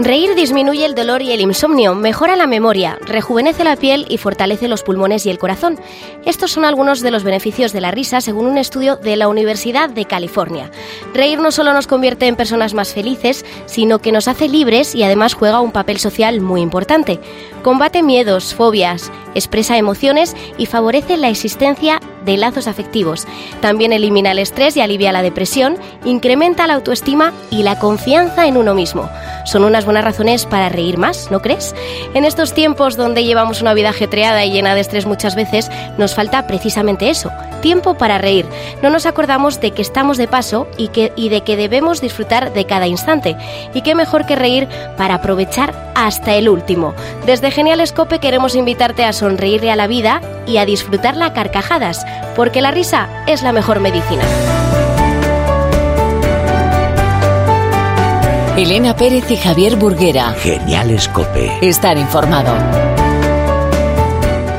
Reír disminuye el dolor y el insomnio, mejora la memoria, rejuvenece la piel y fortalece los pulmones y el corazón. Estos son algunos de los beneficios de la risa según un estudio de la Universidad de California. Reír no solo nos convierte en personas más felices, sino que nos hace libres y además juega un papel social muy importante. Combate miedos, fobias, expresa emociones y favorece la existencia de lazos afectivos. También elimina el estrés y alivia la depresión, incrementa la autoestima y la confianza en uno mismo. Son unas buenas razones para reír más, ¿no crees? En estos tiempos donde llevamos una vida ajetreada y llena de estrés muchas veces, nos falta precisamente eso, tiempo para reír. No nos acordamos de que estamos de paso y, que, y de que debemos disfrutar de cada instante. Y qué mejor que reír para aprovechar hasta el último. Desde Genial Escope queremos invitarte a sonreírle a la vida y a disfrutarla a carcajadas, porque la risa es la mejor medicina. Elena Pérez y Javier Burguera. Genial Escope. Estar informado.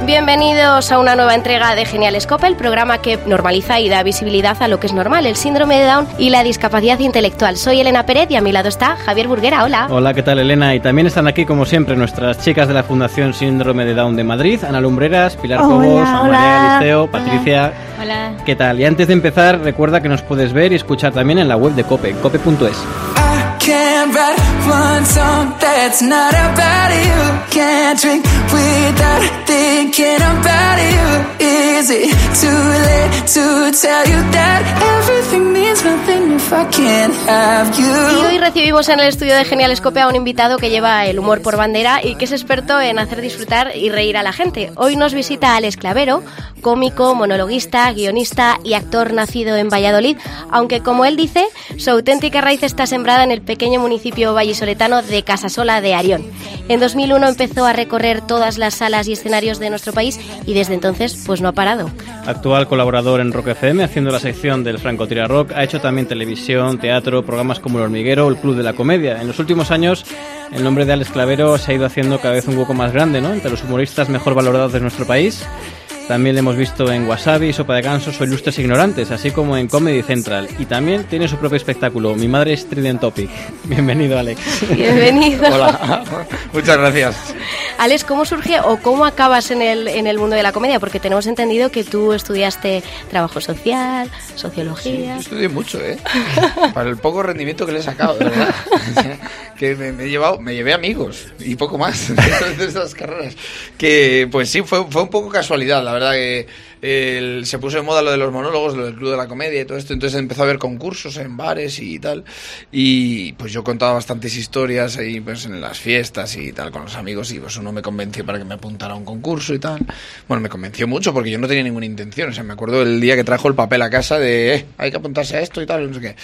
Bienvenidos a una nueva entrega de Genial Scope, el programa que normaliza y da visibilidad a lo que es normal, el síndrome de Down y la discapacidad intelectual. Soy Elena Pérez y a mi lado está Javier Burguera. Hola. Hola, ¿qué tal Elena? Y también están aquí, como siempre, nuestras chicas de la Fundación Síndrome de Down de Madrid, Ana Lumbreras, Pilar Cobos. María Liceo, Patricia. Hola. ¿Qué tal? Y antes de empezar, recuerda que nos puedes ver y escuchar también en la web de Cope, cope.es. Can't write one song that's not about you. Can't drink without thinking about you. Is it too late to tell you that everything means nothing if I can't have Y you? hoy recibimos en el estudio de Genial Scope a un invitado que lleva el humor por bandera y que es experto en hacer disfrutar y reír a la gente. Hoy nos visita Alex Clavero, cómico, monologuista, guionista y actor nacido en Valladolid, aunque como él dice, su auténtica raíz está sembrada en el pequeño municipio vallisoletano de Casasola de Arión. En 2001 empezó a recorrer todas las salas y escenarios de nuestro país y desde entonces pues no ha parado. Actual colaborador en Rock FM, haciendo la sección del Franco Tira Rock, ha hecho también televisión, teatro, programas como El Hormiguero o El Club de la Comedia. En los últimos años, el nombre de Alex Clavero se ha ido haciendo cada vez un hueco más grande. Entre los humoristas mejor valorados de nuestro país. También le hemos visto en Wasabi, Sopa de Gansos o Ilustres Ignorantes, así como en Comedy Central. Y también tiene su propio espectáculo, Mi Madre es Trident Topic. Bienvenido, Alex. Bienvenido. Hola, muchas gracias. Alex, ¿cómo surge o cómo acabas en el, en el mundo de la comedia? Porque tenemos entendido que tú estudiaste trabajo social, sociología. Yo estudié mucho, ¿eh? Para el poco rendimiento que le he sacado, de verdad. que me, me he llevado, me llevé amigos y poco más de esas carreras. Que, pues sí, fue, fue un poco casualidad, la verdad que el- se puso de moda lo de los monólogos, lo del club de la comedia y todo esto, entonces empezó a haber concursos en bares y tal. Y pues yo contaba bastantes historias ahí pues en las fiestas y tal con los amigos y pues uno me convenció para que me apuntara a un concurso y tal. Bueno, me convenció mucho porque yo no tenía ninguna intención, o sea, me acuerdo el día que trajo el papel a casa de, eh, hay que apuntarse a esto y tal, no sé qué.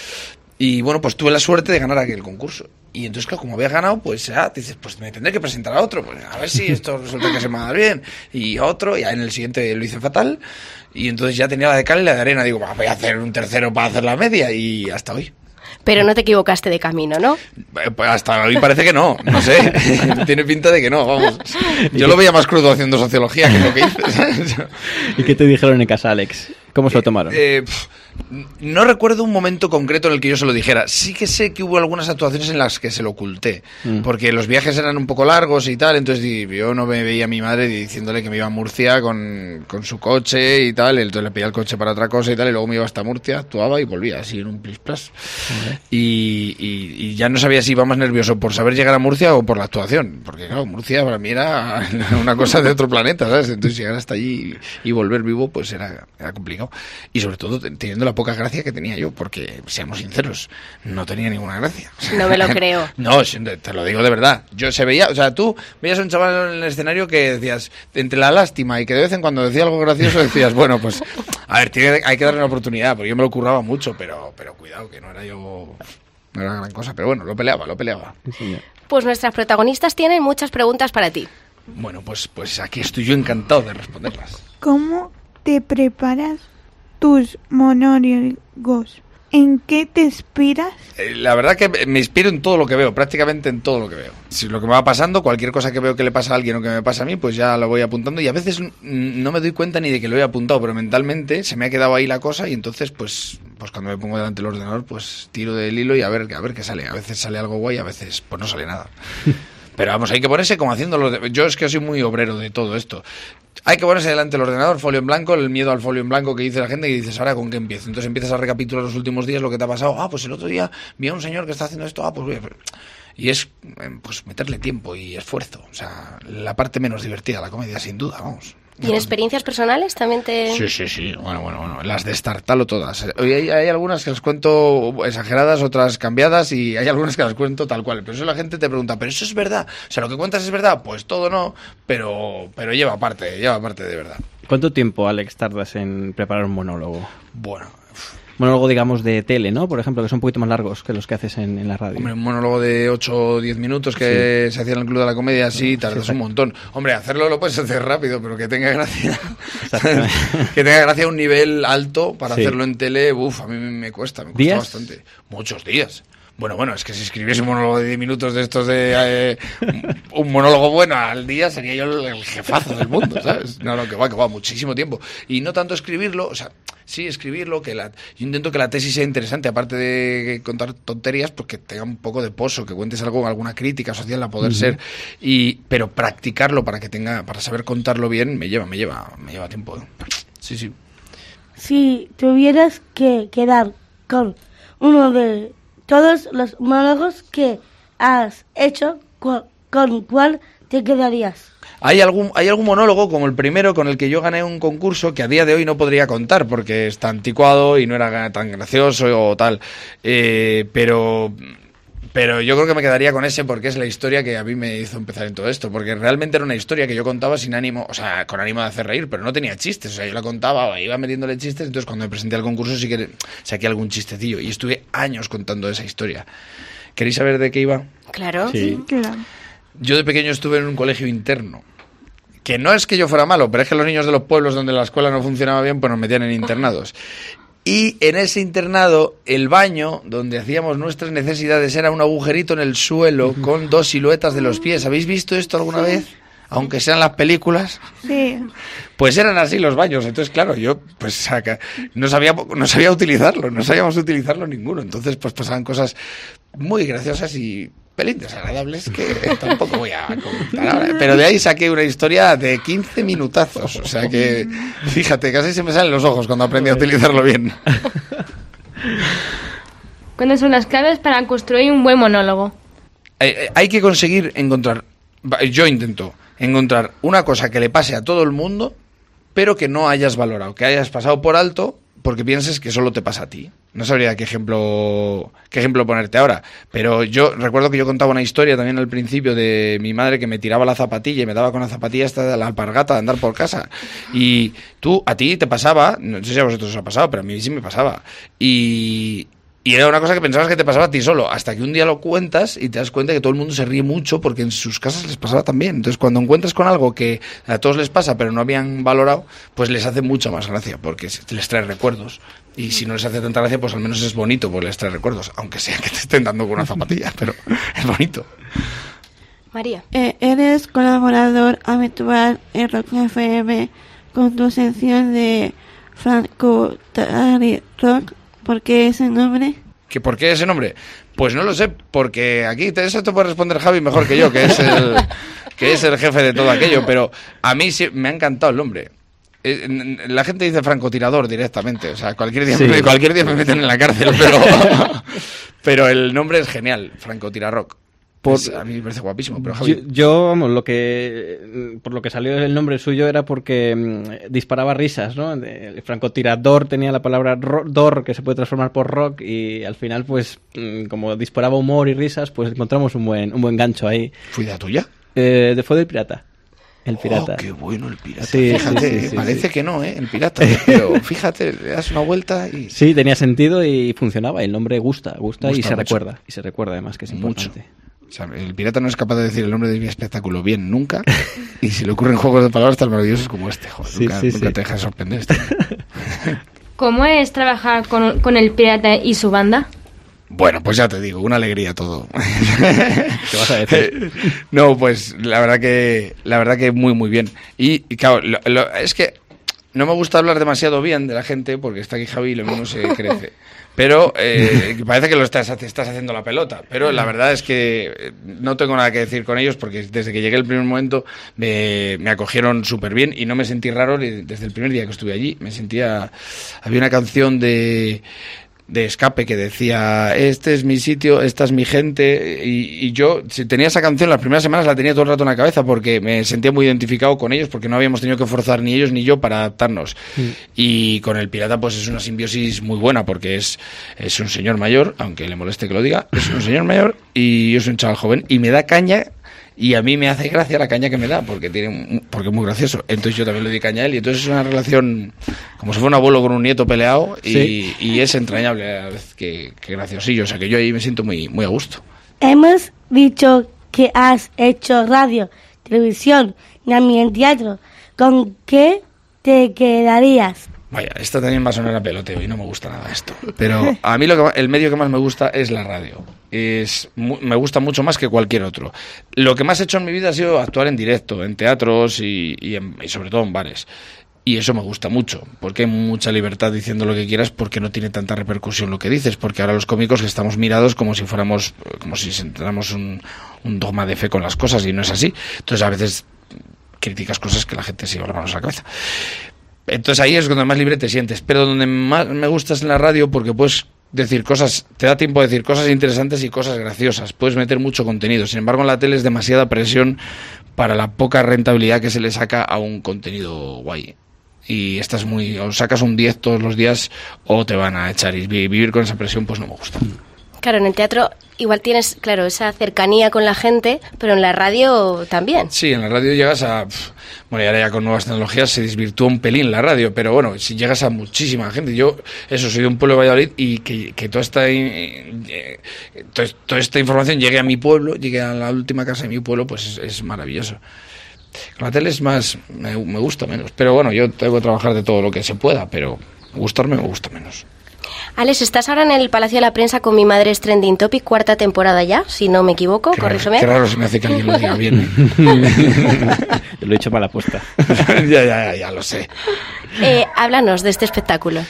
Y bueno, pues tuve la suerte de ganar aquel concurso. Y entonces, claro, como había ganado, pues ya dices, pues me tendré que presentar a otro, pues a ver si esto resulta que se me va a dar bien. Y otro, y en el siguiente lo hice fatal. Y entonces ya tenía la de cal y la de arena. Digo, "Va, voy a hacer un tercero para hacer la media. Y hasta hoy. Pero no te equivocaste de camino, ¿no? Eh, pues hasta hoy parece que no, no sé. Tiene pinta de que no, vamos. Yo lo veía más crudo haciendo sociología que lo que hice. ¿Y qué te dijeron en casa, Alex? ¿Cómo se lo tomaron? Eh, pf, no recuerdo un momento concreto en el que yo se lo dijera. Sí que sé que hubo algunas actuaciones en las que se lo oculté. Mm. Porque los viajes eran un poco largos y tal. Entonces yo no me veía a mi madre diciéndole que me iba a Murcia con, con su coche y tal. Entonces le pedía el coche para otra cosa y tal. Y luego me iba hasta Murcia, actuaba y volvía así en un plis plas. Y, y- y ya no sabía si iba más nervioso por saber llegar a Murcia o por la actuación. Porque claro, Murcia para mí era una cosa de otro planeta, ¿sabes? Entonces llegar hasta allí y volver vivo pues era, era complicado. Y sobre todo te- la poca gracia que tenía yo, porque seamos sinceros, no tenía ninguna gracia. No me lo creo. No, te lo digo de verdad. Yo se veía, o sea, tú veías a un chaval en el escenario que decías, entre la lástima y que de vez en cuando decía algo gracioso, decías, bueno, pues, a ver, tiene- hay que darle una oportunidad, porque yo me lo curraba mucho, pero, pero cuidado, que no era yo, no era gran cosa, pero bueno, lo peleaba, lo peleaba. Pues nuestras protagonistas tienen muchas preguntas para ti. Bueno, pues, pues aquí estoy yo encantado de responderlas. ¿Cómo te preparas tus monólogos? ¿En qué te inspiras? Eh, La verdad que me inspiro en todo lo que veo, prácticamente en todo lo que veo. Si lo que me va pasando, cualquier cosa que veo que le pasa a alguien o que me pasa a mí, pues ya lo voy apuntando y a veces no me doy cuenta ni de que lo he apuntado, pero mentalmente se me ha quedado ahí la cosa y entonces pues pues cuando me pongo delante del ordenador, pues tiro del hilo y a ver, a ver qué sale. A veces sale algo guay, a veces pues no sale nada. Pero vamos, hay que ponerse como haciéndolo. de- Yo es que soy muy obrero de todo esto. Hay que ponerse delante del ordenador, folio en blanco, el miedo al folio en blanco que dice la gente y dices, ahora con qué empiezo. Entonces empiezas a recapitular los últimos días lo que te ha pasado. Ah, pues el otro día vi a un señor que está haciendo esto. Ah, pues voy a... Y es eh, pues meterle tiempo y esfuerzo. O sea, la parte menos divertida, la comedia, sin duda, vamos. ¿Y en experiencias personales también te...? Sí, sí, sí. Bueno, bueno, bueno. Las de Startalo todas. Hay, hay algunas que las cuento exageradas, otras cambiadas y hay algunas que las cuento tal cual. Pero eso la gente te pregunta, ¿pero eso es verdad? O sea, ¿lo que cuentas es verdad? Pues todo no, pero, pero lleva parte, lleva parte de verdad. ¿Cuánto tiempo, Alex, tardas en preparar un monólogo? Bueno, Monólogo, digamos, de tele, ¿no? Por ejemplo, que son un poquito más largos que los que haces en, en la radio. hombre, un monólogo de 8 o 10 minutos que se hacía en el Club de la Comedia, sí, tardas un montón. Hombre, hacerlo lo puedes hacer rápido, pero que tenga gracia. Que tenga gracia a un nivel alto para hacerlo en tele, uff, a mí me cuesta, me cuesta ¿Días? bastante. Muchos días. Bueno, bueno, es que si escribiese un monólogo de 10 minutos de estos de eh, un- monólogo bueno al día sería yo el, jefazo del mundo, ¿sabes? No, no, que va, que va, muchísimo tiempo. Y no tanto escribirlo, o sea, sí escribirlo, que la, yo intento que la tesis sea interesante, aparte de contar tonterías, pues que tenga un poco de pozo, que cuentes algo, alguna crítica social a poder ser, y, pero practicarlo para que tenga, para saber contarlo bien, me lleva, me lleva, me lleva tiempo. ¿eh? Sí, sí. Si tuvieras que quedar con uno de todos los monólogos que has hecho, ¿con cuál te quedarías? Hay algún, hay algún monólogo, como el primero, con el que yo gané un concurso que a día de hoy no podría contar porque está anticuado y no era tan gracioso o tal. Eh, pero, pero yo creo que me quedaría con ese porque es la historia que a mí me hizo empezar en todo esto. Porque realmente era una historia que yo contaba sin ánimo, o sea, con ánimo de hacer reír, pero no tenía chistes. O sea, yo la contaba, iba metiéndole chistes. Entonces, cuando me presenté al concurso, sí que saqué algún chistecillo. Y estuve años contando esa historia. ¿Queréis saber de qué iba? Claro. Sí. Claro. Yo de pequeño estuve en un colegio interno. Que no es que yo fuera malo, pero es que los niños de los pueblos donde la escuela no funcionaba bien, pues nos metían en internados. Y en ese internado, el baño donde hacíamos nuestras necesidades era un agujerito en el suelo con dos siluetas de los pies. ¿Habéis visto esto alguna vez? Aunque sean las películas. Sí. Pues eran así los baños. Entonces, claro, yo pues saca, no sabía no sabía utilizarlo, no sabíamos utilizarlo ninguno. Entonces, pues pasaban cosas muy graciosas y pelín desagradables que tampoco voy a contar ahora. Pero de ahí saqué una historia de 15 minutazos. O sea que, fíjate, casi se me salen los ojos cuando aprendí a utilizarlo bien. ¿Cuáles son las claves para construir un buen monólogo? Eh, eh, hay que conseguir encontrar, yo intento encontrar una cosa que le pase a todo el mundo, pero que no hayas valorado, que hayas pasado por alto porque pienses que solo te pasa a ti. No sabría qué ejemplo, qué ejemplo ponerte ahora, pero yo recuerdo que yo contaba una historia también al principio de mi madre que me tiraba la zapatilla y me daba con la zapatilla hasta la alpargata de andar por casa. Y tú, a ti te pasaba, no sé si a vosotros os ha pasado, pero a mí sí me pasaba. Y, y era una cosa que pensabas que te pasaba a ti solo, hasta que un día lo cuentas y te das cuenta que todo el mundo se ríe mucho porque en sus casas les pasaba también. Entonces, cuando encuentras con algo que a todos les pasa pero no habían valorado, pues les hace mucha más gracia porque les trae recuerdos. Y si no les hace tanta gracia, pues al menos es bonito porque les trae recuerdos, aunque sea que te estén dando con una zapatilla, pero es bonito. María. Eh, eres colaborador habitual en Rock FM con tu sección de Franco Tari Rock. ¿Por qué ese nombre? ¿Que ¿Por qué ese nombre? Pues no lo sé, porque aquí eso te puede responder Javi mejor que yo, que es el, que es el jefe de todo aquello, pero a mí sí, me ha encantado el nombre. Eh, La gente dice francotirador directamente, o sea, cualquier día, Sí. me, cualquier día me meten en la cárcel, pero, pero el nombre es genial, francotirarrock. Por- a mí me parece guapísimo, pero Yo, Javi... yo, vamos, lo que por lo que salió el nombre suyo era porque mm, disparaba risas, ¿no? De- El francotirador tenía la palabra dor que se puede transformar por rock y al final, pues, mm, como disparaba humor y risas, pues encontramos un buen un buen gancho ahí. ¿Fue idea tuya? Eh, de- fue del pirata. El pirata. Oh, qué bueno el pirata. Sí, fíjate, sí, sí, eh, sí, parece que no, ¿eh? El pirata. Pero fíjate, le das una vuelta y... Sí, tenía sentido y funcionaba. El nombre gusta, gusta, y se mucho. recuerda. Y se recuerda además que es Mucho. Importante. O sea, el pirata no es capaz de decir el nombre de mi espectáculo bien nunca. Y si le ocurren juegos de palabras tan maravillosos como este, joder, Sí, nunca, sí, nunca sí. te deja de sorprender este. ¿Cómo es trabajar con, con el pirata y su banda? Bueno, pues ya te digo, una alegría todo. ¿Qué vas a decir? no, pues la verdad que la verdad que muy muy bien. Y, y claro, lo- lo- es que no me gusta hablar demasiado bien de la gente porque está aquí Javi y lo mismo se crece. Pero eh, parece que lo estás, haciendo la pelota. Pero la verdad es que eh, no tengo nada que decir con ellos porque desde que llegué el primer momento me, me acogieron súper bien y no me sentí raro desde el primer día que estuve allí. Me sentía... Había una canción de de escape que decía este es mi sitio, esta es mi gente y, y, yo si tenía esa canción las primeras semanas la tenía todo el rato en la cabeza porque me sentía muy identificado con ellos porque no habíamos tenido que forzar ni ellos ni yo para adaptarnos Mm. y con el pirata pues es una simbiosis muy buena porque es, es un señor mayor aunque le moleste que lo diga es un señor mayor y yo soy un chaval joven y me da caña y a mí me hace gracia la caña que me da porque tiene porque es muy gracioso entonces yo también le doy caña a él y entonces es una relación como si fuera un abuelo con un nieto peleado y, Sí. y es entrañable a la vez que, que graciosillo o sea que yo ahí me siento muy muy a gusto Hemos dicho que has hecho radio, televisión y también teatro. ¿Con qué te quedarías? Vaya, esta también va a sonar a peloteo y no me gusta nada esto. Pero a mí lo que, el medio que más me gusta es la radio. Es, me gusta mucho más que cualquier otro. Lo que más he hecho en mi vida ha sido actuar en directo, en teatros y, y en- y sobre todo en bares. Y eso me gusta mucho, porque hay mucha libertad diciendo lo que quieras, porque no tiene tanta repercusión lo que dices, porque ahora los cómicos estamos mirados como si fuéramos, como si sentáramos un, un dogma de fe con las cosas y no es así. Entonces a veces criticas cosas que la gente se lleva las manos a la cabeza. Entonces ahí es donde más libre te sientes. Pero donde más me gusta es en la radio porque puedes decir cosas, te da tiempo de decir cosas interesantes y cosas graciosas. Puedes meter mucho contenido. Sin embargo, en la tele es demasiada presión para la poca rentabilidad que se le saca a un contenido guay. Y estás muy, o sacas un 10 todos los días o te van a echar. Y vi- vivir con esa presión pues no me gusta. Claro, en el teatro igual tienes, claro, esa cercanía con la gente, pero en la radio también. Sí, en la radio llegas a. Bueno, y ahora ya con nuevas tecnologías se desvirtúa un pelín la radio, pero bueno, si llegas a muchísima gente. Yo, eso, soy de un pueblo de Valladolid y que, toda, esta, eh, toda, esta información llegue a mi pueblo, llegue a la última casa de mi pueblo, pues es, es maravilloso. Con la tele es más. Me, me gusta menos. Pero bueno, yo tengo que trabajar de todo lo que se pueda, pero gustarme me gusta menos. Alex, estás ahora en el Palacio de la Prensa con Mi Madre es Trending Topic, cuarta temporada ya, si no me equivoco, Qué raro, corrígeme. qué raro se me hace que alguien lo diga bien. Lo he hecho para la apuesta. ya, ya, ya, ya lo sé. Eh, háblanos de este espectáculo.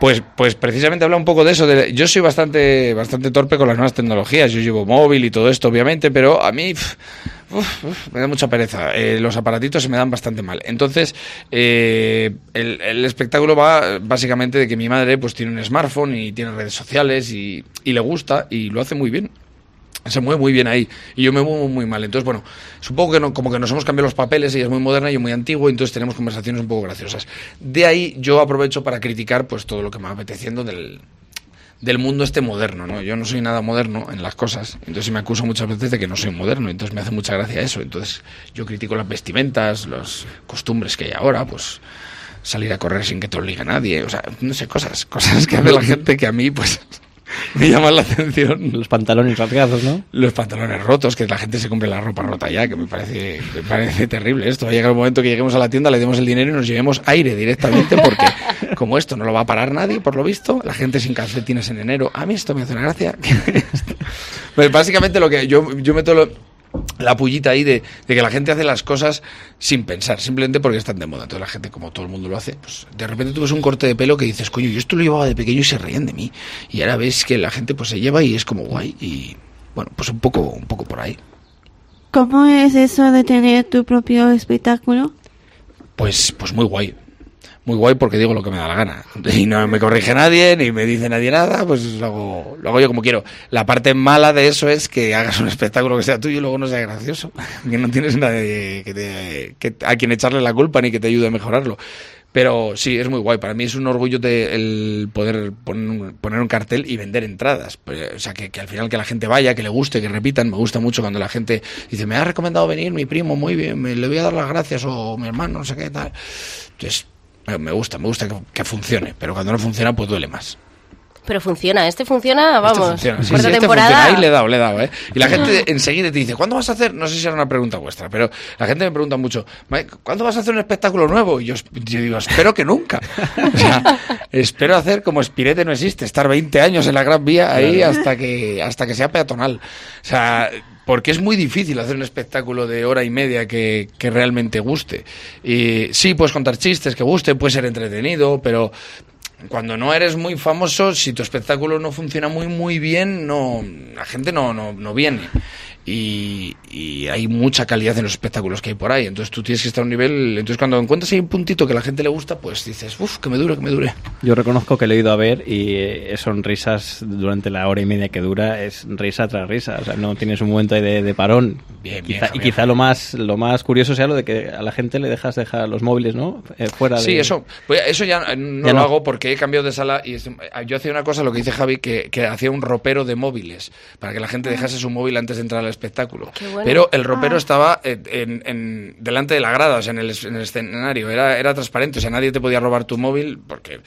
Pues, pues precisamente habla un poco de eso. de- yo soy bastante, bastante torpe con las nuevas tecnologías. Yo llevo móvil y todo esto, obviamente, pero a mí me da mucha pereza. Eh, los aparatitos se me dan bastante mal. Entonces, eh, el, el espectáculo va básicamente de que mi madre pues tiene un smartphone y tiene redes sociales y le gusta y lo hace muy bien se mueve muy bien ahí y yo me muevo muy mal. Entonces, bueno, supongo que no, como que nos hemos cambiado los papeles, ella es muy moderna y yo muy antiguo, entonces tenemos conversaciones un poco graciosas. De ahí yo aprovecho para criticar pues todo lo que me va apeteciendo del, del mundo este moderno, ¿no? Yo no soy nada moderno en las cosas, entonces me acuso muchas veces de que no soy moderno, entonces me hace mucha gracia eso. Entonces yo critico las vestimentas, las costumbres que hay ahora, pues salir a correr sin que te obligue nadie, o sea, no sé, cosas, cosas que hace la gente que a mí pues me llaman la atención. Los pantalones rasgados, ¿no? Los pantalones rotos, que la gente se compre la ropa rota ya, que me parece, me parece terrible esto. Va a llegar un momento que lleguemos a la tienda, le demos el dinero y nos llevemos aire directamente, porque como esto no lo va a parar nadie, por lo visto, la gente sin calcetines en enero. A mí esto me hace una gracia. Pues básicamente lo que yo, yo meto lo- la pullita ahí de, de que la gente hace las cosas sin pensar, simplemente porque están de moda. Entonces la gente, como todo el mundo lo hace, pues de repente tú ves un corte de pelo que dices, coño, yo esto lo llevaba de pequeño y se reían de mí. Y ahora ves que la gente pues se lleva y es como guay. Y bueno, pues un poco, un poco por ahí. ¿Cómo es eso de tener tu propio espectáculo? Pues, pues muy guay. Muy guay porque digo lo que me da la gana. Y no me corrige nadie, ni me dice nadie nada, pues lo hago, lo hago yo como quiero. La parte mala de eso es que hagas un espectáculo que sea tuyo y luego no sea gracioso. Que no tienes nadie que te- a quien echarle la culpa ni que te ayude a mejorarlo. Pero sí, es muy guay. Para mí es un orgullo el poder poner poner un cartel y vender entradas. O sea, que, que al final que la gente vaya, que le guste, que repitan. Me gusta mucho cuando la gente dice, me ha recomendado venir mi primo, muy bien, me, le voy a dar las gracias, o mi hermano, no sé qué tal. Entonces, me- gusta, me gusta que, que funcione. Pero cuando no funciona, pues duele más. Pero funciona, este funciona, Este vamos, funciona, sí, cuarta sí, este temporada. funciona. Ahí le he dado, le he dado, ¿eh? Y la gente enseguida te dice, ¿cuándo vas a hacer? No sé si era una pregunta vuestra, pero la gente me pregunta mucho, "Mike, ¿cuándo vas a hacer un espectáculo nuevo? Y yo, yo digo, espero que nunca. O sea, espero hacer como Espirete no existe, estar 20 años en la Gran Vía ahí hasta que hasta que sea peatonal. O sea, porque es muy difícil hacer un espectáculo de hora y media que, que realmente guste. Y sí, puedes contar chistes que guste, puede ser entretenido, pero cuando no eres muy famoso, si tu espectáculo no funciona muy muy bien, no la gente no, no, no viene. Y, y hay mucha calidad en los espectáculos que hay por ahí. Entonces tú tienes que estar a un nivel. Entonces cuando encuentras ahí un puntito que a la gente le gusta, pues dices, uff, que me dure, que me dure. Yo reconozco que le he ido a ver y eh, son risas durante la hora y media que dura, es risa tras risa. O sea, no tienes un momento ahí de, de parón. Bien, bien, Quizá- y Javier. quizá lo más, lo más curioso sea lo de que a la gente le dejas dejar los móviles, ¿no? Eh, fuera de... Sí, eso, pues eso ya no Ya lo no. hago porque he cambiado de sala y yo hacía una cosa, lo que dice Javi, que, que hacía un ropero de móviles para que la gente dejase su móvil antes de entrar al espectáculo. Bueno. Pero el ropero estaba eh, en, en- delante de la grada, o sea, en el, es- en el escenario, era, era transparente, o sea, nadie te podía robar tu móvil porque...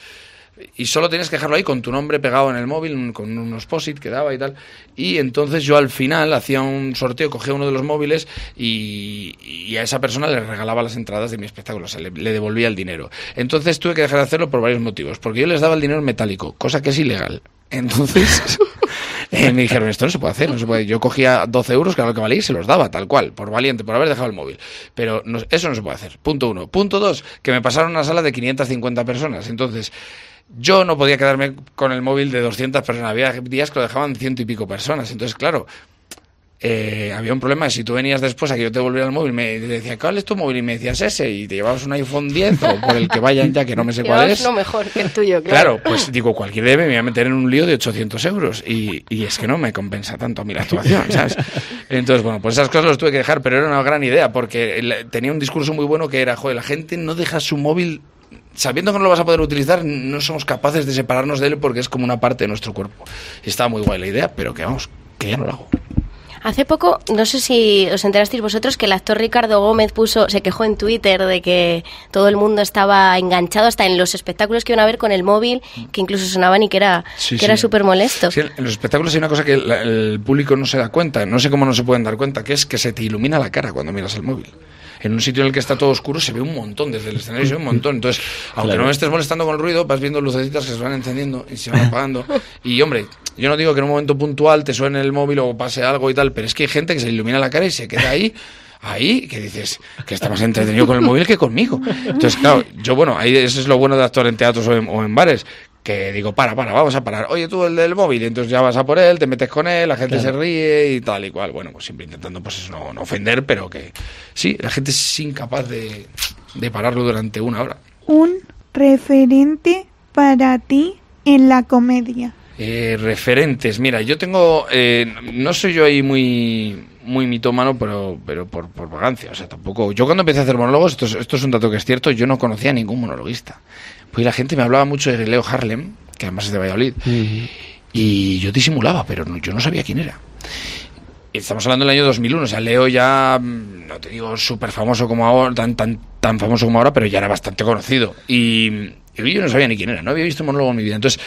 Y solo tenías que dejarlo ahí con tu nombre pegado en el móvil, con unos posit que daba y tal. Y entonces yo al final hacía un sorteo, cogía uno de los móviles y, y a esa persona le regalaba las entradas de mi espectáculo, o sea, le, le devolvía el dinero. Entonces tuve que dejar de hacerlo por varios motivos. Porque yo les daba el dinero en metálico, cosa que es ilegal. Entonces eh, me dijeron, esto no se puede hacer, no se puede. Yo cogía 12 euros, que era lo que valía, y se los daba, tal cual, por valiente, por haber dejado el móvil. Pero eso no se puede hacer. Punto uno. Punto dos, que me pasaron una sala de 550 personas. Entonces, yo no podía quedarme con el móvil de 200 personas. Había días que lo dejaban ciento y pico personas. Entonces, claro, eh, había un problema. Si tú venías después a que yo te volviera el móvil, me decía, ¿cuál es tu móvil? Y me decías ese, y te llevabas un iPhone 10 o por el que vayan ya, que no me sé cuál es. uno mejor que el tuyo, claro. Claro, pues digo, cualquier debe me voy a meter en un lío de 800 euros. Y, y es que no me compensa tanto a mí la actuación, ¿sabes? Entonces, bueno, pues esas cosas las tuve que dejar, pero era una gran idea, porque tenía un discurso muy bueno que era, joder, la gente no deja su móvil, sabiendo que no lo vas a poder utilizar, no somos capaces de separarnos de él porque es como una parte de nuestro cuerpo. Y estaba muy guay la idea, pero que vamos, que ya no lo hago. Hace poco, no sé si os enterasteis vosotros, que el actor Ricardo Gómez puso, se quejó en Twitter de que todo el mundo estaba enganchado hasta en los espectáculos que iban a ver con el móvil, que incluso sonaban y que era, Sí, que era súper molesto. Sí, en los espectáculos hay una cosa que la- el público no se da cuenta, no sé cómo no se pueden dar cuenta, que es que se te ilumina la cara cuando miras el móvil. En un sitio en el que está todo oscuro se ve un montón, desde el escenario se ve un montón. Entonces, aunque Claro. no me estés molestando con el ruido, vas viendo lucecitas que se van encendiendo y se van apagando. Y hombre, yo no digo que en un momento puntual te suene el móvil o pase algo y tal, pero es que hay gente que se ilumina la cara y se queda ahí. Ahí, que dices que está más entretenido con el móvil que conmigo. Entonces, claro, yo, bueno, ahí eso es lo bueno de actuar en teatros o en, o en bares, que digo, para, para, vamos a parar. Oye, tú el del móvil, y entonces ya vas a por él, te metes con él, la gente se ríe y tal y cual. Bueno, pues siempre intentando, pues eso, no, no ofender, pero que sí, la gente es incapaz de, de pararlo durante una hora. Un referente para ti en la comedia. Eh, referentes, mira, yo tengo, eh, no soy yo ahí muy muy mitómano, pero pero por, por vagancia, o sea, tampoco. Yo cuando empecé a hacer monólogos, esto es, esto es un dato que es cierto, yo no conocía a ningún monologuista. Pues la gente me hablaba mucho de Leo Harlem, que además es de Valladolid, y yo disimulaba, pero no- yo no sabía quién era. Estamos hablando del año 2001, o sea, Leo ya, mm, no te digo súper famoso como ahora, tan, tan, tan famoso como ahora, pero ya era bastante conocido. Y, y yo no sabía ni quién era, no había visto un monólogo en mi vida. Entonces,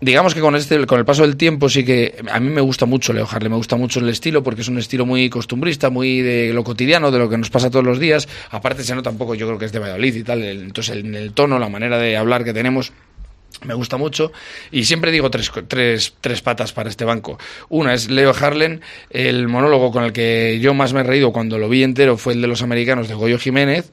digamos que con este con el paso del tiempo sí que a mí me gusta mucho Leo Harlem, me gusta mucho el estilo porque es un estilo muy costumbrista, muy de lo cotidiano, de lo que nos pasa todos los días. Aparte se nota un poco, yo creo que es de Valladolid y tal, el- entonces el, el tono, la manera de hablar que tenemos me gusta mucho y siempre digo tres, tres, tres patas para este banco. Una es Leo Harlem, el monólogo con el que yo más me he reído cuando lo vi entero fue el de los americanos de Goyo Jiménez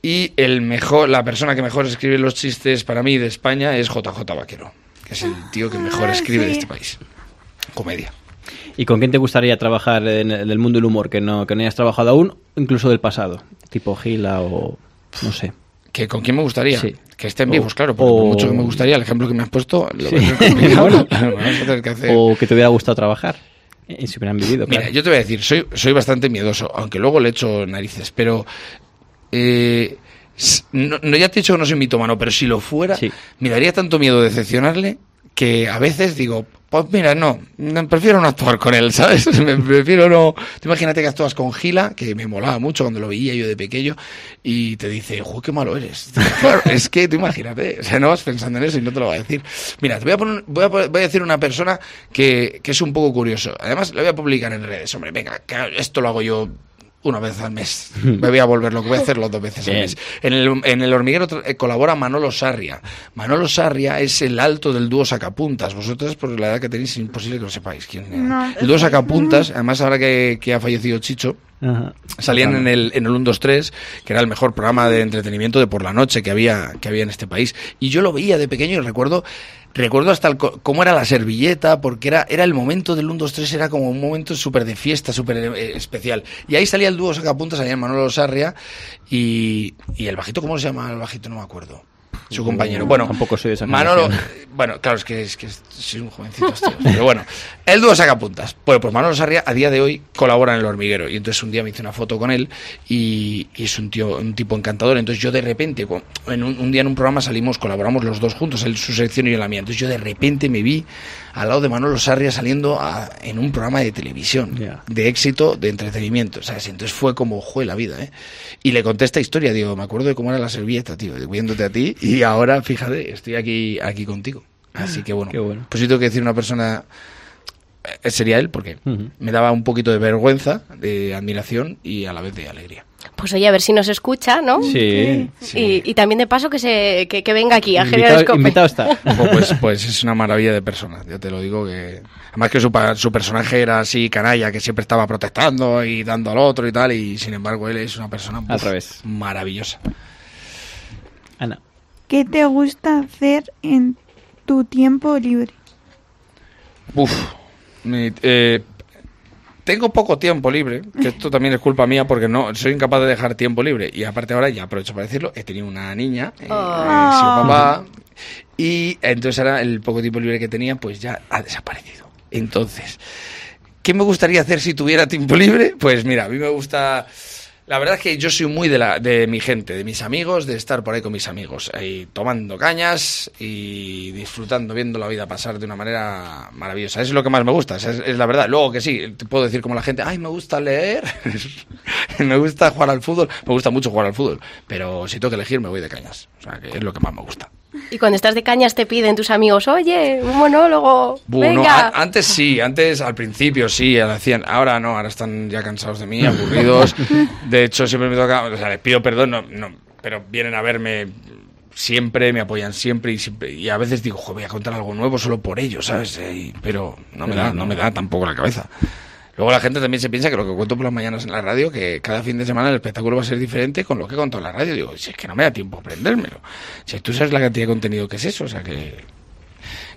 y el mejor, la persona que mejor escribe los chistes para mí de España es JJ Vaquero, que es el tío que mejor Ah, escribe de este país. Comedia. ¿Y con quién te gustaría trabajar en el del mundo del humor que no, que no hayas trabajado aún, incluso del pasado? Tipo Gila o no sé. ¿Que ¿Con quién me gustaría? Sí. Que estén O- vivos, claro, porque por o- mucho que me gustaría, el ejemplo que me has puesto, lo Sí. veo muy complicado. Bueno. Lo vamos a tener que hacer. O que te hubiera gustado trabajar. eh, si hubieran vivido, Mira, claro. yo te voy a decir, soy, soy bastante miedoso, aunque luego le echo narices, pero eh, no, no, ya te he dicho que no soy mitómano, pero si lo fuera, Sí. me daría tanto miedo decepcionarle que a veces digo, pues mira, no, prefiero no actuar con él, ¿sabes? Me prefiero no. Tú imagínate que actúas con Gila, que me molaba mucho cuando lo veía yo de pequeño, y te dice, ¡jo, qué malo eres! Claro, es que tú imagínate, o sea, no vas pensando en eso y no te lo va a decir. Mira, te voy a, poner, voy a, voy a decir una persona que, que es un poco curioso. Además, lo voy a publicar en redes, hombre, venga, esto lo hago yo una vez al mes. Me voy a volver lo que voy a hacerlo dos veces al mes. En el, en el hormiguero eh, colabora Manolo Sarria. Manolo Sarria es el alto del dúo Sacapuntas. Vosotros, por la edad que tenéis, es imposible que lo sepáis. quién era. No. El dúo Sacapuntas, además ahora que, que ha fallecido Chicho, Ajá. salían en el, en el 1, 2, 3, que era el mejor programa de entretenimiento de por la noche que había, que había en este país. Y yo lo veía de pequeño y recuerdo, recuerdo hasta el cómo era la servilleta, porque era, era el momento del 1, 2, 3, era como un momento súper de fiesta, súper eh, especial. Y ahí salía el dúo sacapuntas, salía Manolo Sarria y, y el bajito, ¿cómo se llama el bajito? No me acuerdo. Su compañero. Bueno, Tampoco soy de esa Manolo, eh, bueno, claro, es que, es que soy un jovencito, hostia, pero bueno, el dúo saca puntas. Bueno, pues Manolo Sarria a día de hoy colabora en el hormiguero y entonces un día me hice una foto con él y, y es un tío, un tipo encantador. Entonces yo de repente, en un, un día en un programa salimos, colaboramos los dos juntos, él su sección y yo la mía. Entonces yo de repente me vi al lado de Manolo Sarria saliendo a- en un programa de televisión, Ya. de éxito, de entretenimiento, ¿sabes? Entonces fue como, joder, la vida, ¿eh? Y le conté esta historia, digo, me acuerdo de cómo era la servilleta, tío, viéndote a ti y ahora, fíjate, estoy aquí, aquí contigo. Así que bueno, pues yo tengo que decir una persona, eh, sería él, porque me daba un poquito de vergüenza, de admiración y a la vez de alegría. Pues oye, a ver si nos escucha, ¿no? Sí. Y, y también de paso que se que, que venga aquí a Invitado, está. Pues, pues es una maravilla de persona, ya te lo digo que... Además que su, pa- su personaje era así, canalla, que siempre estaba protestando y dando al otro y tal, y sin embargo él es una persona Al revés. maravillosa. Ana. ¿Qué te gusta hacer en tu tiempo libre? Uf, mi- eh, tengo poco tiempo libre, que esto también es culpa mía porque no soy incapaz de dejar tiempo libre. Y aparte ahora, ya aprovecho para decirlo, he tenido una niña, eh, he sido papá, y entonces ahora el poco tiempo libre que tenía pues ya ha desaparecido. Entonces, ¿qué me gustaría hacer si tuviera tiempo libre? Pues mira, a mí me gusta... La verdad es que yo soy muy de, la, de mi gente, de mis amigos, de estar por ahí con mis amigos, ahí tomando cañas y disfrutando, viendo la vida pasar de una manera maravillosa. Eso es lo que más me gusta, es, es la verdad. Luego que sí, te puedo decir como la gente, ay, me gusta leer, me gusta jugar al fútbol, me gusta mucho jugar al fútbol, pero si tengo que elegir me voy de cañas, o sea, que es lo que más me gusta. Y cuando estás de cañas te piden tus amigos, oye, un monólogo, Bueno, venga. a- antes sí, antes al principio sí, lo hacían. Ahora no, ahora están ya cansados de mí, aburridos. De hecho, siempre me toca, o sea, les pido perdón, no, no, pero vienen a verme siempre, me apoyan siempre y, siempre, y a veces digo, "Jo, voy a contar algo nuevo solo por ellos, ¿sabes? Eh, y- pero no me da, no me da tampoco la cabeza. Luego la gente también se piensa que lo que cuento por las mañanas en la radio, que cada fin de semana el espectáculo va a ser diferente con lo que he contado en la radio. Digo, si es que no me da tiempo a aprendérmelo. Si tú sabes la cantidad de contenido que es eso, o sea que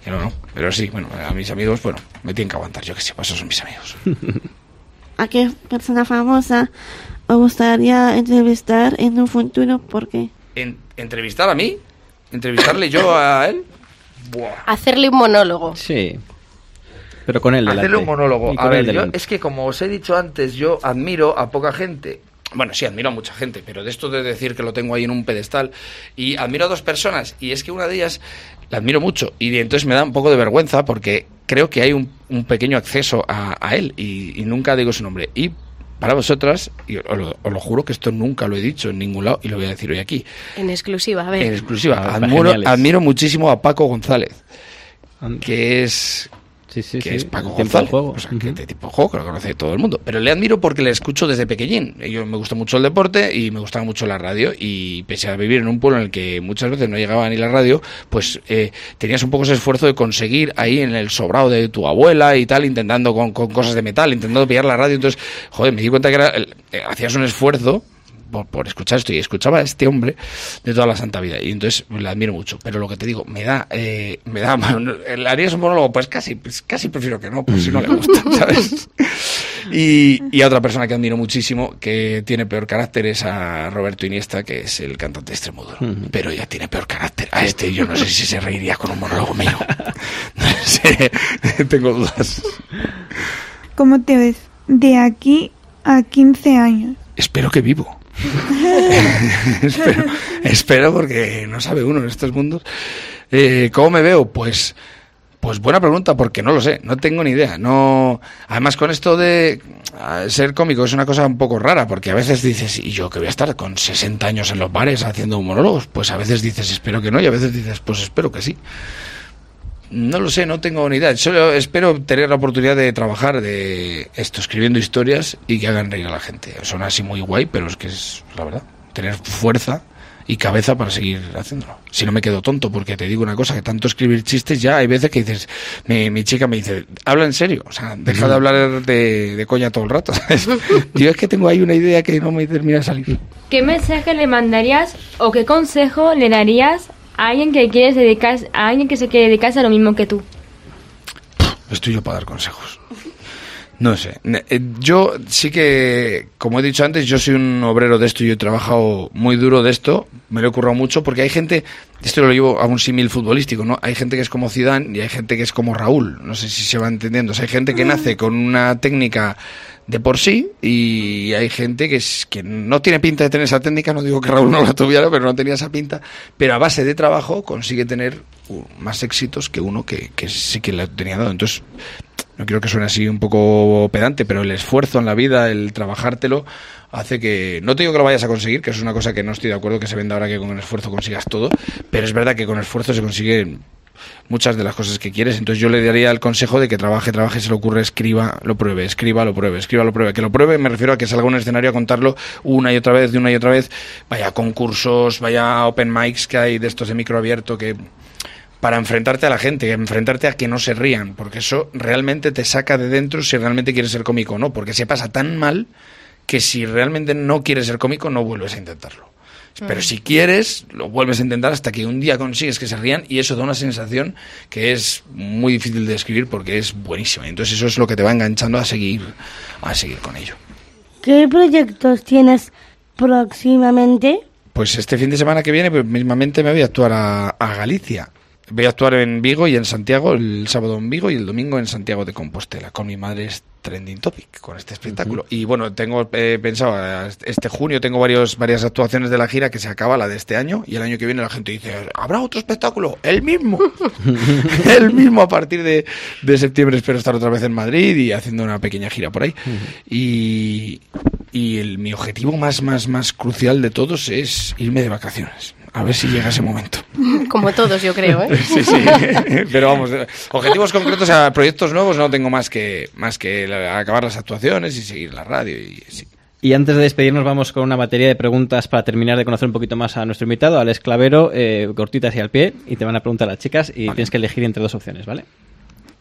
que no, no. Pero sí, bueno, a mis amigos, bueno, me tienen que aguantar. Yo que sé, pues esos son mis amigos. ¿A qué persona famosa os gustaría entrevistar en un futuro? ¿Por qué? En- ¿Entrevistar a mí? ¿Entrevistarle yo a él? Buah. Hacerle un monólogo. Sí. Pero con él. Hacerle un monólogo. A ver, yo, es que como os he dicho antes, yo admiro a poca gente. Bueno, sí, admiro a mucha gente, pero de esto de decir que lo tengo ahí en un pedestal. Y admiro a dos personas, y es que una de ellas la admiro mucho, y entonces me da un poco de vergüenza porque creo que hay un, un pequeño acceso a, a él, y, y nunca digo su nombre. Y para vosotras, y os lo, os lo juro que esto nunca lo he dicho en ningún lado, y lo voy a decir hoy aquí, En exclusiva, a ver. en exclusiva. Ah, Admiro, muchísimo a Paco González, que es Sí, sí, que sí. es Paco González. juego. O sea, que de tipo de juego, que lo conoce todo el mundo. Pero le admiro porque le escucho desde pequeñín. Yo me gusta mucho el deporte y me gustaba mucho la radio. Y pese a vivir en un pueblo en el que muchas veces no llegaba ni la radio, pues eh, tenías un poco ese esfuerzo de conseguir ahí en el sobrado de tu abuela y tal, intentando con, con cosas de metal, intentando pillar la radio. Entonces, joder, me di cuenta que era, el- eh, hacías un esfuerzo por, por escuchar esto y escuchaba a este hombre de toda la santa vida y entonces le admiro mucho. Pero lo que te digo me da eh, me da el harías un monólogo pues casi pues casi prefiero que no por si no le gusta sabes y, y a otra persona que admiro muchísimo que tiene peor carácter es a Roberto Iniesta que es el cantante de Extremoduro pero ya tiene peor carácter a este yo no sé si se reiría con un monólogo mío. No sé tengo dudas. ¿Cómo te ves de aquí a 15 años? Espero que vivo. espero, espero porque no sabe uno en estos mundos. Eh, ¿Cómo me veo? Pues, pues buena pregunta porque no lo sé, no tengo ni idea. No, además con esto de ah, ser cómico es una cosa un poco rara porque a veces dices y yo que voy a estar con 60 años en los bares haciendo monólogos, pues a veces dices espero que no y a veces dices pues espero que sí. No lo sé, no tengo ni idea. Solo espero tener la oportunidad de trabajar de esto, escribiendo historias y que hagan reír a la gente. Suena así muy guay, pero es que es la verdad. Tener fuerza y cabeza para seguir haciéndolo. Si no me quedo tonto, porque te digo una cosa, que tanto escribir chistes ya hay veces que dices, mi, mi chica me dice, habla en serio, o sea, deja de hablar de, de coña todo el rato. Yo es que tengo ahí una idea que no me termina de salir. ¿Qué mensaje le mandarías o qué consejo le darías a alguien que quieres dedicarse, a alguien que se quiere dedicarse a lo mismo que tú? Estoy yo para dar consejos. No sé. Eh, Yo sí que, como he dicho antes, yo soy un obrero de esto y yo he trabajado muy duro de esto. Me lo he currado mucho porque hay gente, esto lo llevo a un símil futbolístico, ¿no? Hay gente que es como Zidane y hay gente que es como Raúl. No sé si se va entendiendo. O sea, hay gente que nace con una técnica de por sí y hay gente que, es, que no tiene pinta de tener esa técnica. No digo que Raúl no la tuviera, pero no tenía esa pinta. Pero a base de trabajo consigue tener más éxitos que uno que, que sí que le tenía dado. Entonces, no quiero que suene así un poco pedante, pero el esfuerzo en la vida, el trabajártelo, hace que. No te digo que lo vayas a conseguir, que es una cosa que no estoy de acuerdo que se venda ahora que con el esfuerzo consigas todo, pero es verdad que con esfuerzo se consiguen muchas de las cosas que quieres. Entonces yo le daría el consejo de que trabaje, trabaje, se le ocurre, escriba, lo pruebe, escriba, lo pruebe, escriba, lo pruebe. Que lo pruebe me refiero a que salga un escenario a contarlo una y otra vez, de una y otra vez. Vaya concursos, vaya open mics que hay de estos de micro abierto que para enfrentarte a la gente, enfrentarte a que no se rían, porque eso realmente te saca de dentro si realmente quieres ser cómico o no, porque se pasa tan mal que si realmente no quieres ser cómico no vuelves a intentarlo. Pero si quieres, lo vuelves a intentar hasta que un día consigues que se rían y eso da una sensación que es muy difícil de describir porque es buenísima. Entonces eso es lo que te va enganchando a seguir, a seguir con ello. ¿Qué proyectos tienes próximamente? Pues este fin de semana que viene, pues mismamente me voy a actuar a, a Galicia. Voy a actuar en Vigo y en Santiago, el sábado en Vigo y el domingo en Santiago de Compostela. Con mi madre es trending topic con este espectáculo. Y bueno, tengo eh, pensado, este junio tengo varios, varias actuaciones de la gira que se acaba, la de este año, y el año que viene la gente dice, ¿habrá otro espectáculo? El mismo. el mismo a partir de, de septiembre espero estar otra vez en Madrid y haciendo una pequeña gira por ahí. Y, y el, mi objetivo más, más, más crucial de todos es irme de vacaciones. A ver si llega ese momento. Como todos, yo creo, ¿eh? Sí, sí. Pero vamos, objetivos concretos a proyectos nuevos no tengo más que, más que acabar las actuaciones y seguir la radio. Y, sí. Y antes de despedirnos vamos con una batería de preguntas para terminar de conocer un poquito más a nuestro invitado, Alex Clavero, eh, cortitas y al pie, y te van a preguntar las chicas y tienes que elegir entre dos opciones, ¿vale?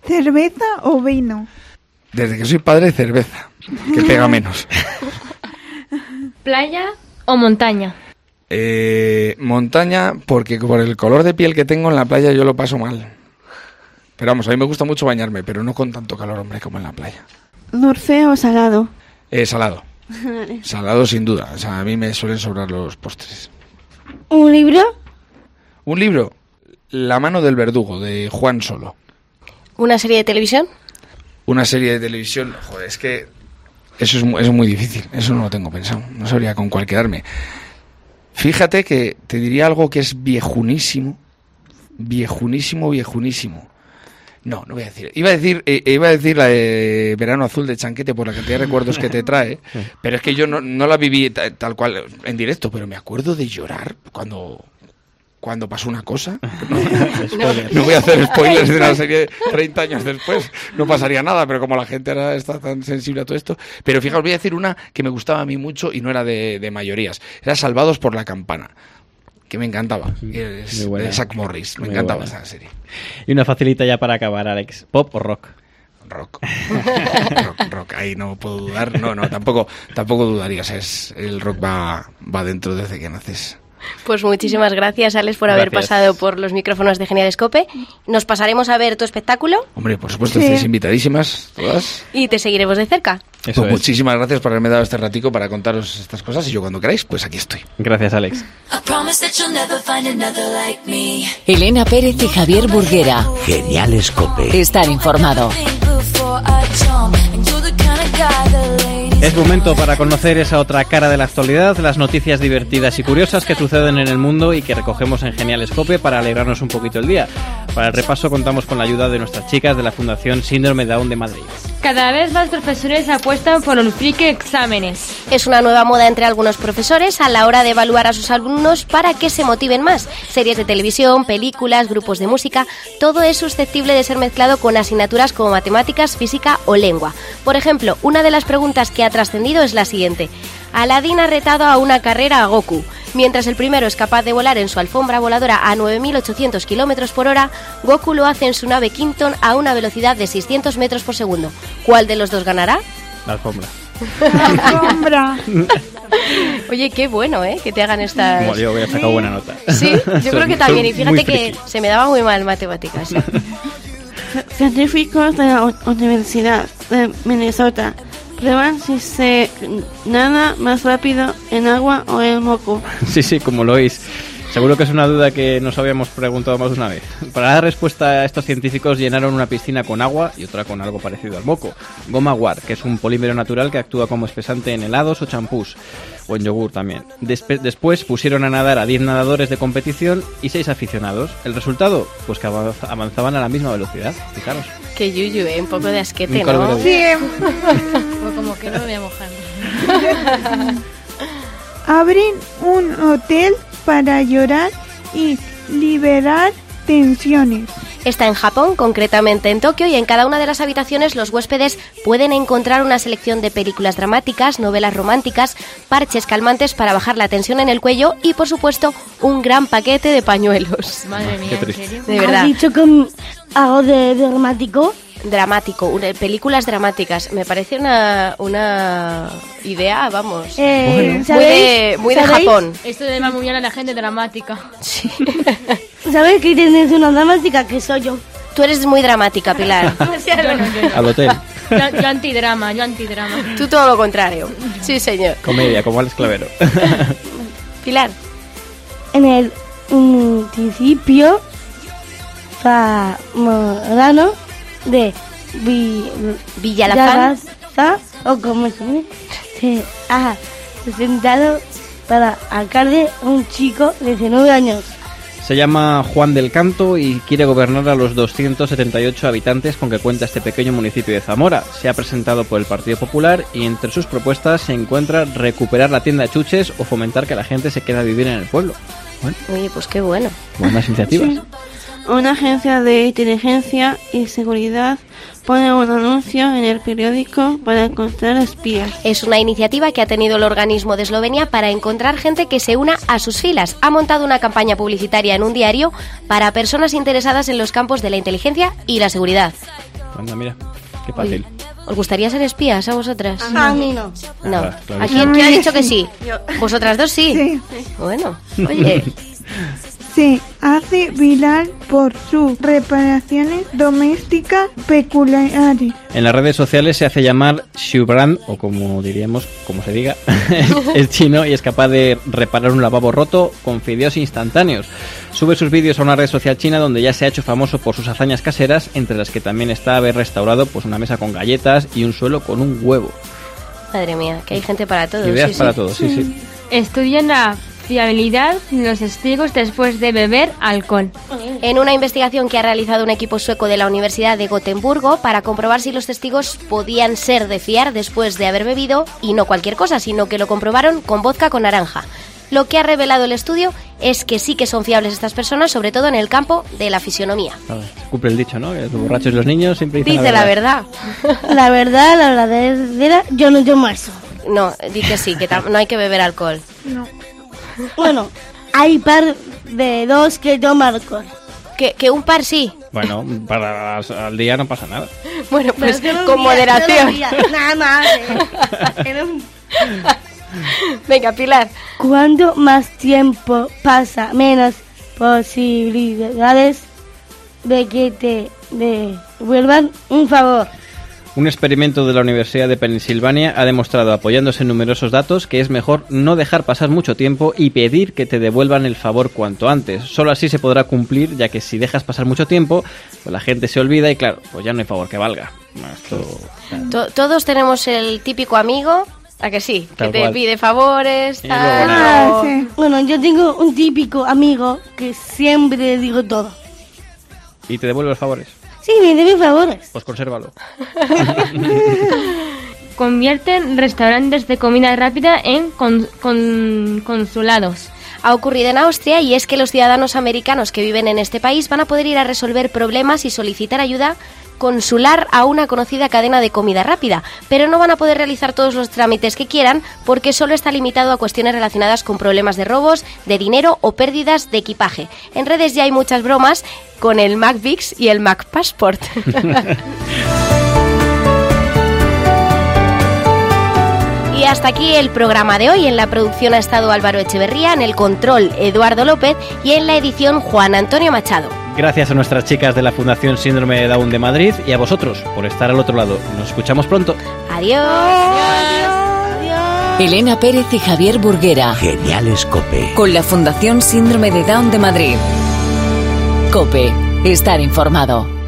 ¿Cerveza o vino? Desde que soy padre, cerveza, que pega menos. ¿Playa o montaña? Eh, montaña, porque por el color de piel que tengo en la playa yo lo paso mal. Pero vamos, a mí me gusta mucho bañarme, pero no con tanto calor, hombre, como en la playa. ¿Dulce o salado? Eh, salado. Salado sin duda. O sea, a mí me suelen sobrar los postres. ¿Un libro? Un libro, La mano del verdugo, de Juan Solo. ¿Una serie de televisión? Una serie de televisión, joder, es que eso es, es muy difícil. Eso no lo tengo pensado. No sabría con cuál quedarme. Fíjate que te diría algo que es viejunísimo. Viejunísimo, viejunísimo. No, no voy a decir. Iba a decir, eh, iba a decir la de Verano Azul de Chanquete por la cantidad de recuerdos que te trae, pero es que yo no, no la viví ta- tal cual en directo, pero me acuerdo de llorar cuando cuando pasó una cosa. No, no voy a hacer spoilers de una serie de 30 años después. No pasaría nada, pero como la gente ahora está tan sensible a todo esto. Pero fijaos, voy a decir una que me gustaba a mí mucho y no era de, de mayorías. Era Salvados por la Campana. Que me encantaba. Es de Zack Morris. Me Muy encantaba buena. esa serie. Y una facilita ya para acabar, Alex. ¿Pop o rock? Rock. rock, rock. Ahí no puedo dudar. No, no, tampoco, tampoco dudaría. O sea, es- el rock va, va dentro desde que naces. Pues muchísimas gracias, Alex, por haber Gracias. pasado por los micrófonos de Genial Escope. Nos pasaremos a ver tu espectáculo Hombre, por supuesto, Sí. estáis invitadísimas todas. y te seguiremos de cerca. Eso pues es. muchísimas gracias por haberme dado este ratico para contaros estas cosas y yo cuando queráis, pues aquí estoy. Gracias, Alex. Elena Pérez y Javier Burguera. Genial Escope. Estar informado. Es momento para conocer esa otra cara de la actualidad, las noticias divertidas y curiosas que suceden en el mundo y que recogemos en Genial Escope para alegrarnos un poquito el día. Para el repaso contamos con la ayuda de nuestras chicas de la Fundación Síndrome Down de Madrid. Cada vez más profesores apuestan por los friki exámenes. Es una nueva moda entre algunos profesores a la hora de evaluar a sus alumnos para que se motiven más. Series de televisión, películas, grupos de música, todo es susceptible de ser mezclado con asignaturas como matemáticas, física o lengua. Por ejemplo, una de las preguntas que ha trascendido es la siguiente. Aladdin ha retado a una carrera a Goku. Mientras el primero es capaz de volar en su alfombra voladora a 9.800 km por hora, Goku lo hace en su nave Kingston a una velocidad de 600 metros por segundo. ¿Cuál de los dos ganará? La alfombra. Alfombra. Oye, qué bueno, ¿eh? Que te hagan estas... Como yo hubiera sacado buena nota. Sí, yo Son- creo que también. Y fíjate que se me daba muy mal matemáticas. ¿eh? Científicos de la Universidad de Minnesota prueban si se nada más rápido en agua o en moco. Sí, sí, como lo oís. Seguro que es una duda que nos habíamos preguntado más de una vez. Para dar respuesta a estos científicos llenaron una piscina con agua y otra con algo parecido al moco. Goma guar, que es un polímero natural que actúa como espesante en helados o champús, o en yogur también. Despe- después pusieron a nadar a 10 nadadores de competición y 6 aficionados. ¿El resultado? Pues que avanz- avanzaban a la misma velocidad. Fijaros. Qué yuyu, ¿eh? Un poco de asquete, ¿no? dicho. Pues como que no me voy a mojar. Abren un hotel para llorar y liberar tensiones. Está en Japón, concretamente en Tokio, y en cada una de las habitaciones los huéspedes pueden encontrar una selección de películas dramáticas, novelas románticas, parches calmantes para bajar la tensión en el cuello y, por supuesto, un gran paquete de pañuelos. Madre mía. De verdad. ¿Has dicho con algo de dramático? Dramático, una- películas dramáticas. Me parece una, una idea, vamos. Eh, muy de, muy de. Japón. Esto de muy bien a la gente dramática. ¿Sabes que tienes una dramática que soy yo? Tú eres muy dramática, Pilar. Yo no, yo no. Al hotel. Yo, yo antidrama, yo antidrama. Tú todo lo contrario. Sí, señor. Comedia, como Alex Clavero. Pilar. En el municipio zamorano de Vi- o como se dice, se ha presentado para alcalde un chico de 19 años. Se llama Juan del Canto y quiere gobernar a los 278 habitantes con que cuenta este pequeño municipio de Zamora. Se ha presentado por el Partido Popular y entre sus propuestas se encuentra recuperar la tienda de chuches o fomentar que la gente se quede a vivir en el pueblo. Bueno, Oye, pues qué bueno. buenas iniciativas. Una agencia de inteligencia y seguridad pone un anuncio en el periódico para encontrar espías. Es una iniciativa que ha tenido el organismo de Eslovenia para encontrar gente que se una a sus filas. Ha montado una campaña publicitaria en un diario para personas interesadas en los campos de la inteligencia y la seguridad. Anda, mira, qué fácil. ¿Os gustaría ser espías a vosotras? A mí no. No. Ah, claro. ¿A quién, quién ha dicho que sí? ¿Vosotras dos sí? Sí. Bueno, oye, Se hace viral por sus reparaciones domésticas peculiares. En las redes sociales se hace llamar Xiubrand, o como diríamos, como se diga, es chino y es capaz de reparar un lavabo roto con fideos instantáneos. Sube sus vídeos a una red social china donde ya se ha hecho famoso por sus hazañas caseras, entre las que también está haber restaurado pues una mesa con galletas y un suelo con un huevo. madre mía, que hay gente para todo. Ideas sí, para sí. todos, sí, sí. Estudian la fiabilidad de los testigos después de beber alcohol. En una investigación que ha realizado un equipo sueco de la Universidad de Gotemburgo para comprobar si los testigos podían ser de fiar después de haber bebido, y no cualquier cosa, sino que lo comprobaron con vodka con naranja. Lo que ha revelado el estudio es que sí que son fiables estas personas, sobre todo en el campo de la fisionomía. Cumple el dicho, ¿no? Que los borrachos y los niños siempre dicen Dice la verdad. La verdad, la verdadera, yo no tomo eso. No, di que sí, que no hay que beber alcohol. Bueno, hay par de dos que toman alcohol. Que, que un par sí. Bueno, para al día no pasa nada. Bueno, pues Pero con día, moderación. solo un día, Nada más. eh. Era un- Venga, Pilar. Cuanto más tiempo pasa, menos posibilidades de que te devuelvan un favor. Un experimento de la Universidad de Pensilvania ha demostrado, apoyándose en numerosos datos, que es mejor no dejar pasar mucho tiempo y pedir que te devuelvan el favor cuanto antes. Solo así se podrá cumplir, ya que si dejas pasar mucho tiempo, pues la gente se olvida y claro, pues ya no hay favor que valga. Esto... To- todos tenemos el típico amigo, ¿a que sí? Tal que te cual. pide favores, tal, Ah, sí. Bueno, yo tengo un típico amigo que siempre le digo todo. Y te devuelve los favores. Sí, me debe favores. Pues consérvalo. Convierten restaurantes de comida rápida en con- con- consulados. Ha ocurrido en Austria y es que los ciudadanos americanos que viven en este país van a poder ir a resolver problemas y solicitar ayuda consular a una conocida cadena de comida rápida, pero no van a poder realizar todos los trámites que quieran porque solo está limitado a cuestiones relacionadas con problemas de robos, de dinero o pérdidas de equipaje. En redes ya hay muchas bromas con el MacVix y el Mac Passport. Y hasta aquí el programa de hoy. En la producción ha estado Álvaro Echeverría, en el control Eduardo López y en la edición Juan Antonio Machado. Gracias a nuestras chicas de la Fundación Síndrome de Down de Madrid y a vosotros por estar al otro lado. Nos escuchamos pronto. Adiós. Elena Pérez y Javier Burguera. Geniales Cope. Con la Fundación Síndrome de Down de Madrid. Cope. Estar informado.